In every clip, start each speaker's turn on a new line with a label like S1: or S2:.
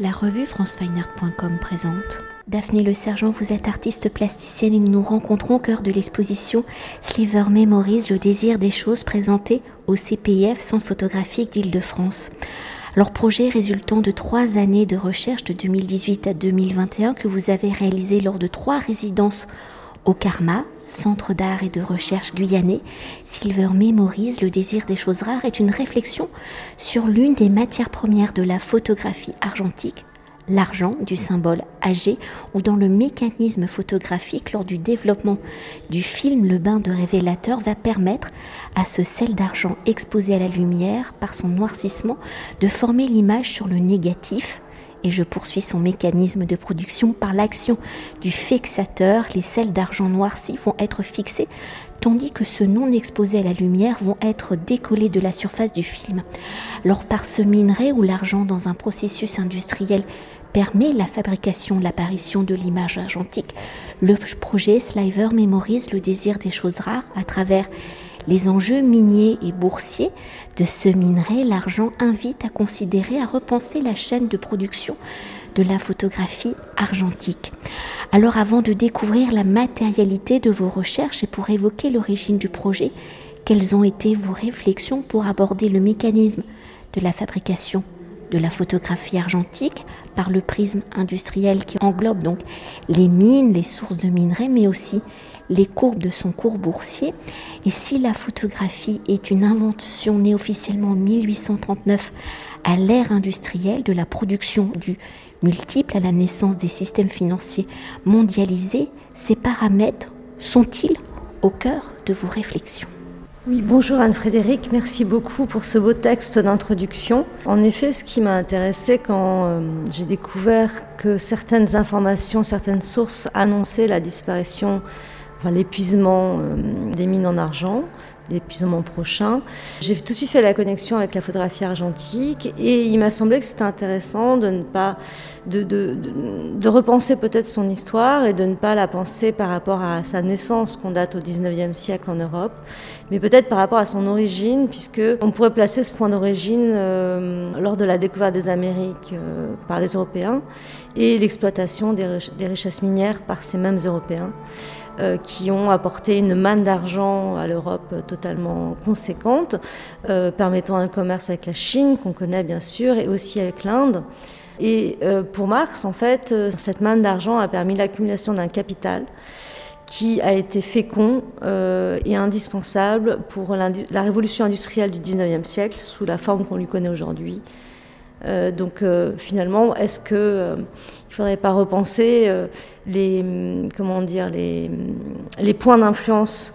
S1: La revue francefineart.com présente. Daphné Le Sergent, vous êtes artiste plasticienne et nous nous rencontrons au cœur de l'exposition Sliver Memories, le désir des choses présentée au CPIF, Centre photographique d'Île-de-France. Leur projet résultant de trois années de recherche de 2018 à 2021 que vous avez réalisé lors de trois résidences au Karma, Centre d'art et de recherche guyanais, Silver Memories, le désir des choses rares, est une réflexion sur l'une des matières premières de la photographie argentique, l'argent du symbole âgé, ou dans le mécanisme photographique lors du développement du film Le bain de révélateur va permettre à ce sel d'argent exposé à la lumière par son noircissement de former l'image sur le négatif et je poursuis son mécanisme de production par l'action du fixateur. Les sels d'argent noirci vont être fixés tandis que ceux non exposés à la lumière vont être décollés de la surface du film. Alors par ce minerai où l'argent dans un processus industriel permet la fabrication, l'apparition de l'image argentique, le projet Sliver mémorise le désir des choses rares à travers les enjeux miniers et boursiers de ce minerai, l'argent invite à considérer, à repenser la chaîne de production de la photographie argentique. Alors avant de découvrir la matérialité de vos recherches et pour évoquer l'origine du projet, quelles ont été vos réflexions pour aborder le mécanisme de la fabrication de la photographie argentique par le prisme industriel qui englobe donc les mines, les sources de minerais, mais aussi les courbes de son cours boursier. Et si la photographie est une invention née officiellement en 1839 à l'ère industrielle de la production du multiple à la naissance des systèmes financiers mondialisés, ces paramètres sont-ils au cœur de vos réflexions?
S2: Oui, bonjour Anne-Frédéric, merci beaucoup pour ce beau texte d'introduction. En effet, ce qui m'a intéressé quand euh, j'ai découvert que certaines informations, certaines sources annonçaient la disparition l'épuisement euh, des mines en argent, l'épuisement prochain. J'ai tout de suite fait la connexion avec la photographie argentique et il m'a semblé que c'était intéressant de ne pas de, de, de, repenser peut-être son histoire et de ne pas la penser par rapport à sa naissance qu'on date au 19e siècle en Europe, mais peut-être par rapport à son origine, puisque on pourrait placer ce point d'origine euh, lors de la découverte des Amériques euh, par les Européens et l'exploitation des richesses minières par ces mêmes Européens. Euh, qui ont apporté une manne d'argent à l'Europe totalement conséquente, euh, permettant un commerce avec la Chine, qu'on connaît bien sûr, et aussi avec l'Inde. Et euh, pour Marx, en fait, cette manne d'argent a permis l'accumulation d'un capital qui a été fécond et indispensable pour la révolution industrielle du 19e siècle sous la forme qu'on lui connaît aujourd'hui. Donc finalement, est-ce que il ne faudrait pas repenser euh, les, hum, comment dire, les, hum, les points d'influence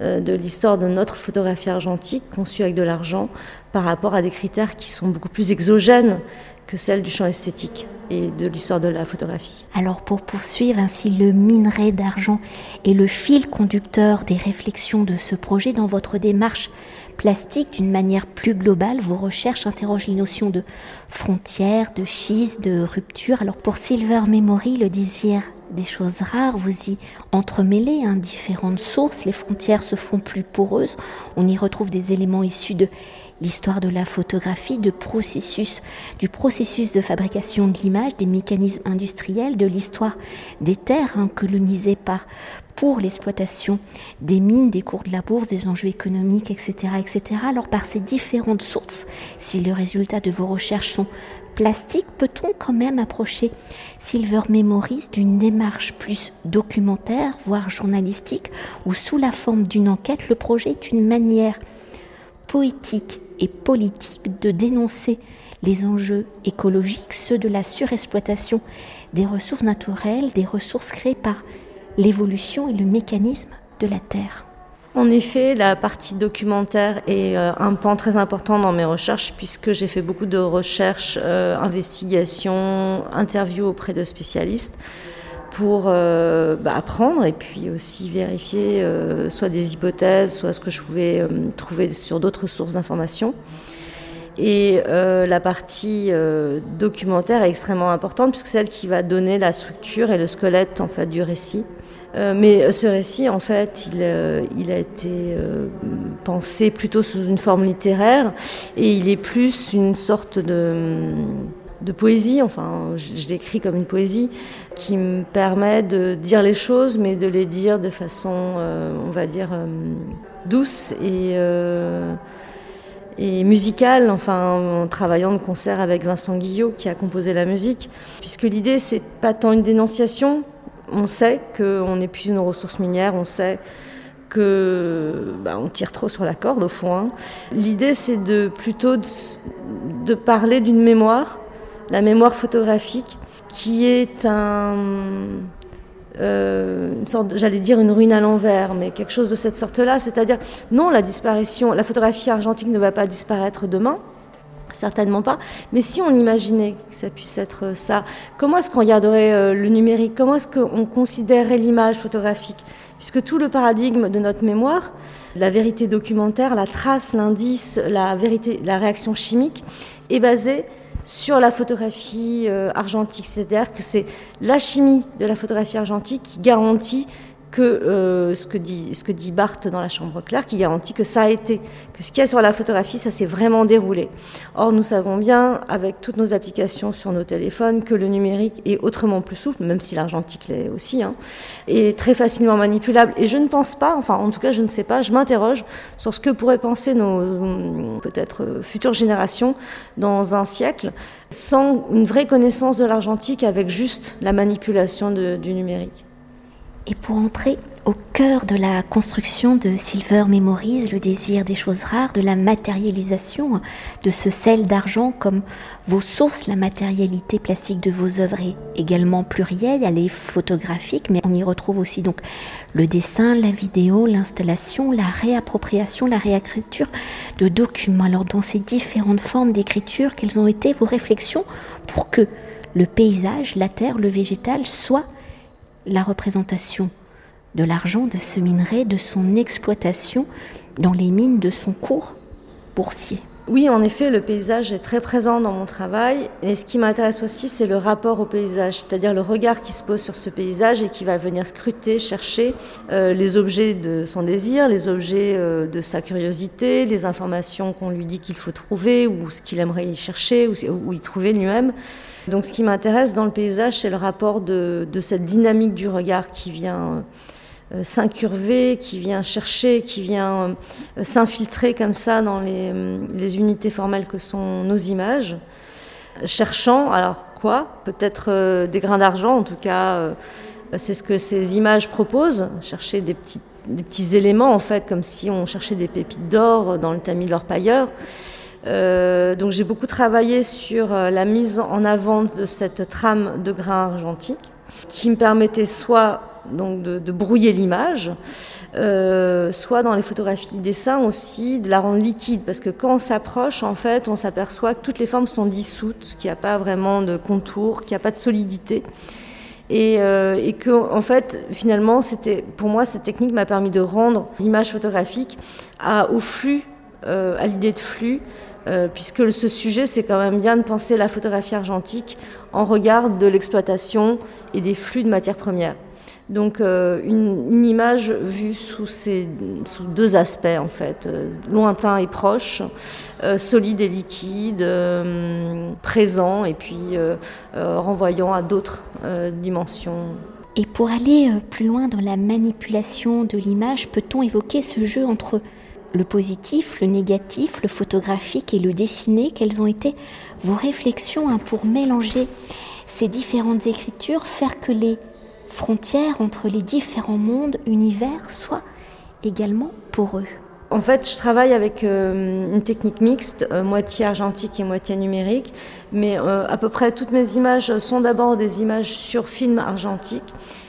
S2: euh, de l'histoire de notre photographie argentique conçue avec de l'argent par rapport à des critères qui sont beaucoup plus exogènes que celles du champ esthétique? De l'histoire de la photographie.
S1: Alors pour poursuivre ainsi le minerai d'argent et le fil conducteur des réflexions de ce projet dans votre démarche plastique d'une manière plus globale, vos recherches interrogent les notions de frontières, de schiste, de rupture. Alors pour Silver Memory, le désir des choses rares, vous y entremêlez hein, différentes sources, les frontières se font plus poreuses, on y retrouve des éléments issus de l'histoire de la photographie, du processus de fabrication de l'image, des mécanismes industriels, de l'histoire des terres hein, colonisées pour l'exploitation des mines, des cours de la bourse, des enjeux économiques, etc., etc. Alors par ces différentes sources, si le résultat de vos recherches sont plastiques, peut-on quand même approcher Silver Memories d'une démarche plus documentaire, voire journalistique, où sous la forme d'une enquête, le projet est une manière poétique et politique de dénoncer les enjeux écologiques, ceux de la surexploitation des ressources naturelles, des ressources créées par l'évolution et le mécanisme de la Terre.
S2: En effet, la partie documentaire est euh, un pan très important dans mes recherches puisque j'ai fait beaucoup de recherches, euh, investigations, interviews auprès de spécialistes pour euh, bah, apprendre et puis aussi vérifier soit des hypothèses, soit ce que je pouvais trouver sur d'autres sources d'informations. Et la partie documentaire est extrêmement importante puisque c'est celle qui va donner la structure et le squelette en fait du récit. Euh, mais ce récit, en fait, il, euh, a été euh, pensé plutôt sous une forme littéraire et il est plus une sorte de, de poésie, enfin je, l'écris comme une poésie, qui me permet de dire les choses, mais de les dire de façon, euh, on va dire, euh, douce et, euh, et musicale, enfin en travaillant de concert avec Vincent Guillot qui a composé la musique, puisque l'idée c'est pas tant une dénonciation, on sait qu'on épuise nos ressources minières, on sait que bah, on tire trop sur la corde au fond. Hein. L'idée c'est de plutôt de parler d'une mémoire la mémoire photographique, qui est un, euh, une sorte, j'allais dire une ruine à l'envers, mais quelque chose de cette sorte-là. C'est-à-dire, non, la disparition, la photographie argentique ne va pas disparaître demain. Certainement pas. Mais si on imaginait que ça puisse être ça, comment est-ce qu'on regarderait euh, le numérique? Comment est-ce qu'on considérerait l'image photographique? Puisque tout le paradigme de notre mémoire, la vérité documentaire, la trace, l'indice, la vérité, la réaction chimique, est basée sur la photographie euh, argentique. C'est-à-dire que c'est la chimie de la photographie argentique qui garantit que euh, ce, que dit, ce que dit Barthes dans la chambre claire, qui garantit que ça a été, que ce qu'il y a sur la photographie, ça s'est vraiment déroulé. Or, nous savons bien, avec toutes nos applications sur nos téléphones, que le numérique est autrement plus souple, même si l'argentique l'est aussi, hein, est très facilement manipulable. Et je ne pense pas, enfin, en tout cas, je ne sais pas, je m'interroge sur ce que pourraient penser nos peut-être futures générations dans un siècle, sans une vraie connaissance de l'argentique, avec juste la manipulation du numérique.
S1: Et pour entrer au cœur de la construction de Silver Memories, le désir des choses rares, de la matérialisation de ce sel d'argent comme vos sources, la matérialité plastique de vos œuvres est également plurielle, elle est photographique, mais on y retrouve aussi donc le dessin, la vidéo, l'installation, la réappropriation, la réécriture de documents. Alors dans ces différentes formes d'écriture, quelles ont été vos réflexions pour que le paysage, la terre, le végétal soient la représentation de l'argent de ce minerai, de son exploitation dans les mines de son cours boursier.
S2: Oui, en effet, le paysage est très présent dans mon travail. Et ce qui m'intéresse aussi, c'est le rapport au paysage, c'est-à-dire le regard qui se pose sur ce paysage et qui va venir scruter, chercher euh, les objets de son désir, les objets euh, de sa curiosité, les informations qu'on lui dit qu'il faut trouver ou ce qu'il aimerait y chercher ou, y trouver lui-même. Donc ce qui m'intéresse dans le paysage, c'est le rapport de, cette dynamique du regard qui vient s'incurver, qui vient chercher, qui vient euh, s'infiltrer comme ça dans euh, les, unités formelles que sont nos images, cherchant, alors quoi Peut-être des grains d'argent, en tout cas, c'est ce que ces images proposent, chercher des petits, des petits éléments en fait, comme si on cherchait des pépites d'or dans le tamis de l'orpailleur. Euh, donc j'ai beaucoup travaillé sur euh, la mise en avant de cette trame de grains argentiques qui me permettait soit donc de, brouiller l'image, euh, soit dans les photographies de dessin aussi de la rendre liquide parce que quand on s'approche en fait on s'aperçoit que toutes les formes sont dissoutes, qu'il n'y a pas vraiment de contour, qu'il n'y a pas de solidité. Et, et, que en fait finalement c'était pour moi cette technique m'a permis de rendre l'image photographique au flux, à l'idée de flux, euh, puisque ce sujet, c'est quand même bien de penser la photographie argentique en regard de l'exploitation et des flux de matières premières. Donc euh, une, image vue sous, ces, deux aspects en fait, euh, lointain et proche, solide et liquide, présent et puis renvoyant à d'autres dimensions.
S1: Et pour aller plus loin dans la manipulation de l'image, peut-on évoquer ce jeu entre le positif, le négatif, le photographique et le dessiné, quelles ont été vos réflexions hein, pour mélanger ces différentes écritures, faire que les frontières entre les différents mondes, univers soient également pour eux
S2: en fait, je travaille avec euh, une technique mixte, euh, moitié argentique et moitié numérique, mais euh, à peu près toutes mes images sont d'abord des images sur film argentique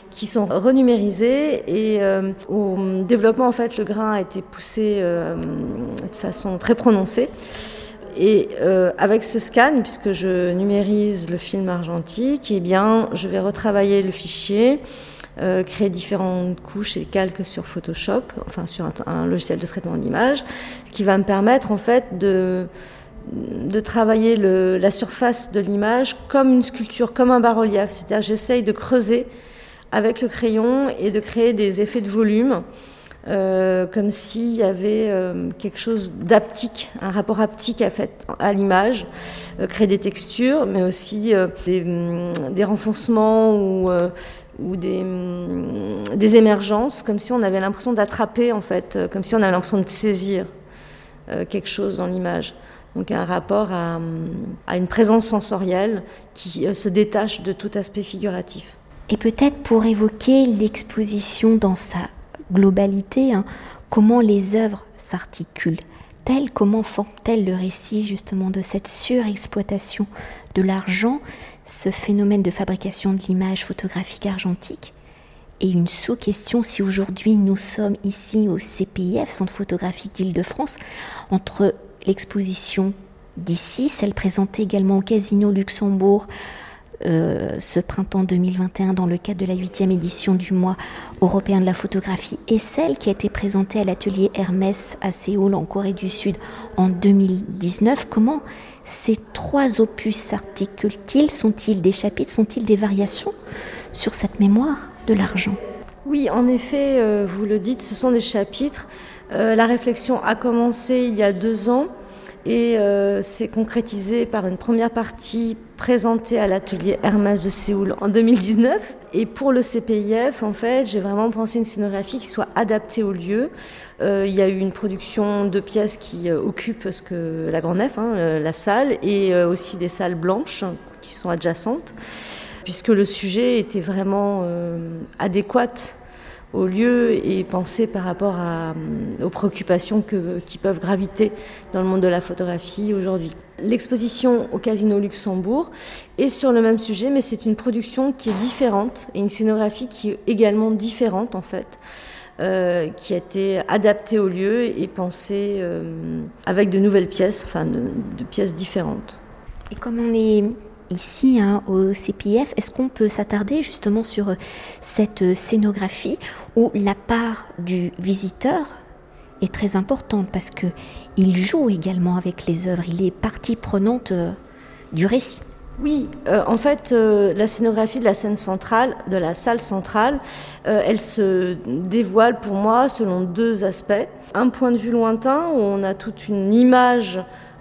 S2: qui sont renumérisés et au développement en fait le grain a été poussé de façon très prononcée. Et euh, avec ce scan, puisque je numérise le film argentique, eh bien, je vais retravailler le fichier, créer différentes couches et calques sur Photoshop, enfin sur un, logiciel de traitement d'image, ce qui va me permettre en fait de, de travailler le, la surface de l'image comme une sculpture, comme un bas-relief. C'est-à-dire j'essaye de creuser avec le crayon et de créer des effets de volume euh, comme s'il y avait euh, quelque chose d'aptique, un rapport aptique à, l'image, euh, créer des textures, mais aussi des, hum, des, renfoncements ou, ou des, émergences, comme si on avait l'impression d'attraper, en fait, comme si on avait l'impression de saisir quelque chose dans l'image. Donc un rapport à, à, une présence sensorielle qui se détache de tout aspect figuratif.
S1: Et peut-être pour évoquer l'exposition dans sa globalité, hein, comment les œuvres s'articulent, telles comment forment-elles le récit justement de cette surexploitation de l'argent, ce phénomène de fabrication de l'image photographique argentique? Et une sous-question si aujourd'hui nous sommes ici au CPIF, Centre photographique d'Île-de-France, entre l'exposition d'ici, celle présentée également au Casino Luxembourg euh, ce printemps 2021 dans le cadre de la huitième édition du mois européen de la photographie et celle qui a été présentée à l'atelier Hermès à Séoul en Corée du Sud en 2019. Comment ces trois opus s'articulent-ils? Sont-ils des chapitres? Sont-ils des variations sur cette mémoire de l'argent?
S2: Oui, en effet, euh, vous le dites, ce sont des chapitres. Euh, la réflexion a commencé il y a deux ans et euh, c'est concrétisé par une première partie présentée à l'atelier Hermès de Séoul en 2019. Et pour le CPIF, en fait, j'ai vraiment pensé une scénographie qui soit adaptée au lieu. Euh, il y a eu une production de pièces qui euh, occupent la Grand Nef, hein, la salle, et aussi des salles blanches qui sont adjacentes, puisque le sujet était vraiment adéquat au lieu et penser par rapport à, aux préoccupations qui peuvent graviter dans le monde de la photographie aujourd'hui. L'exposition au Casino Luxembourg est sur le même sujet, mais c'est une production qui est différente et une scénographie qui est également différente en fait. Euh, qui a été adaptée au lieu et pensée euh, avec de nouvelles pièces, enfin de, de pièces différentes.
S1: Et comme on est ici hein, au CPF, est-ce qu'on peut s'attarder justement sur euh, cette euh, scénographie où la part du visiteur est très importante parce que il joue également avec les œuvres, il est partie prenante euh, du récit?
S2: Oui, en fait, la scénographie de la scène centrale, de la salle centrale, elle se dévoile pour moi selon deux aspects. Un point de vue lointain où on a toute une image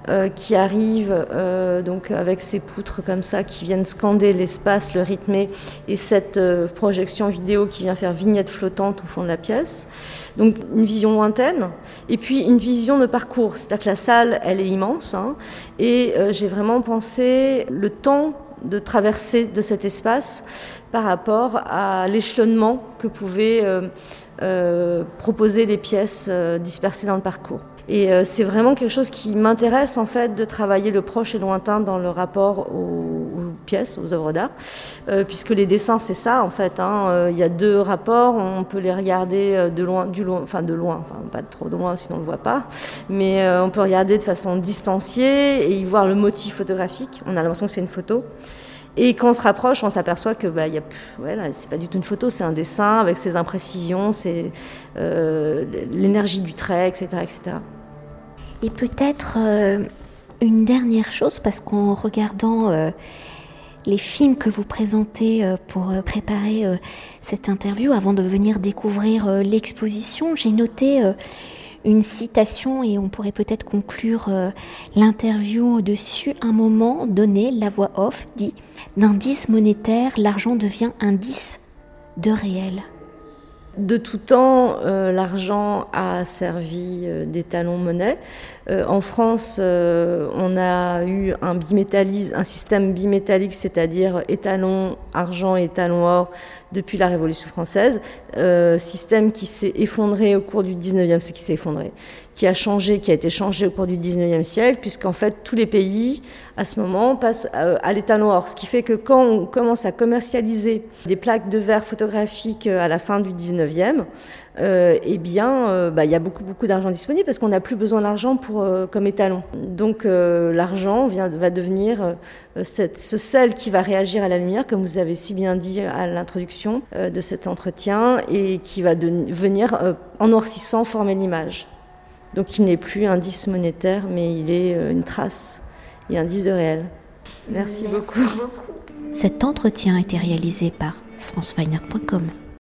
S2: euh, qui arrive euh, donc avec ces poutres comme ça qui viennent scander l'espace, le rythmer, et cette euh, projection vidéo qui vient faire vignette flottante au fond de la pièce. Donc une vision lointaine, et puis une vision de parcours, c'est-à-dire que la salle, elle est immense, hein, et j'ai vraiment pensé le temps de traverser de cet espace par rapport à l'échelonnement que pouvaient proposer les pièces dispersées dans le parcours. Et euh, c'est vraiment quelque chose qui m'intéresse en fait de travailler le proche et lointain dans le rapport aux, pièces, aux œuvres d'art, euh, puisque les dessins c'est ça en fait. Hein. Euh, il y a deux rapports, on peut les regarder de loin, du loin, enfin de loin, pas trop de loin sinon on le voit pas, mais on peut regarder de façon distanciée et y voir le motif photographique. On a l'impression que c'est une photo. Et quand on se rapproche, on s'aperçoit que bah, a, c'est pas du tout une photo, c'est un dessin avec ses imprécisions, euh, l'énergie du trait, etc., etc.
S1: Et peut-être euh, une dernière chose, parce qu'en regardant euh, les films que vous présentez pour préparer cette interview, avant de venir découvrir l'exposition, j'ai noté une citation et on pourrait peut-être conclure euh, l'interview dessus. Un moment donné, la voix off dit D'indice monétaire, l'argent devient indice de réel.
S2: De tout temps, euh, l'argent a servi euh, d'étalon monnaie. en France, on a eu un un système bimétallique, c'est-à-dire étalon argent et étalon or depuis la Révolution française, euh, système qui s'est effondré au cours du 19e siècle, qui s'est effondré, qui a changé, qui a été changé au cours du 19e siècle, puisqu'en fait tous les pays, à ce moment, passent euh, à, l'étalon or. Ce qui fait que quand on commence à commercialiser des plaques de verre photographiques euh, à la fin du 19e, euh, eh bien, bah, il y a beaucoup, beaucoup d'argent disponible parce qu'on n'a plus besoin d'argent pour, comme étalon. Donc, l'argent va devenir ce sel qui va réagir à la lumière, comme vous avez si bien dit à l'introduction de cet entretien, et qui va venir, en noircissant, former l'image. Donc, il n'est plus un indice monétaire, mais il est une trace et un indice de réel. Merci, beaucoup.
S1: Cet entretien a été réalisé par franceweiner.com.